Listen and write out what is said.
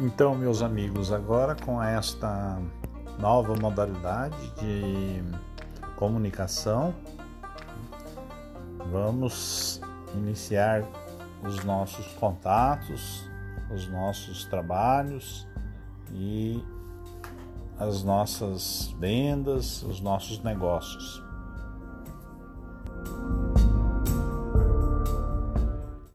Então, meus amigos, agora com esta nova modalidade de comunicação, vamos iniciar os nossos contatos, os nossos trabalhos e as nossas vendas, os nossos negócios.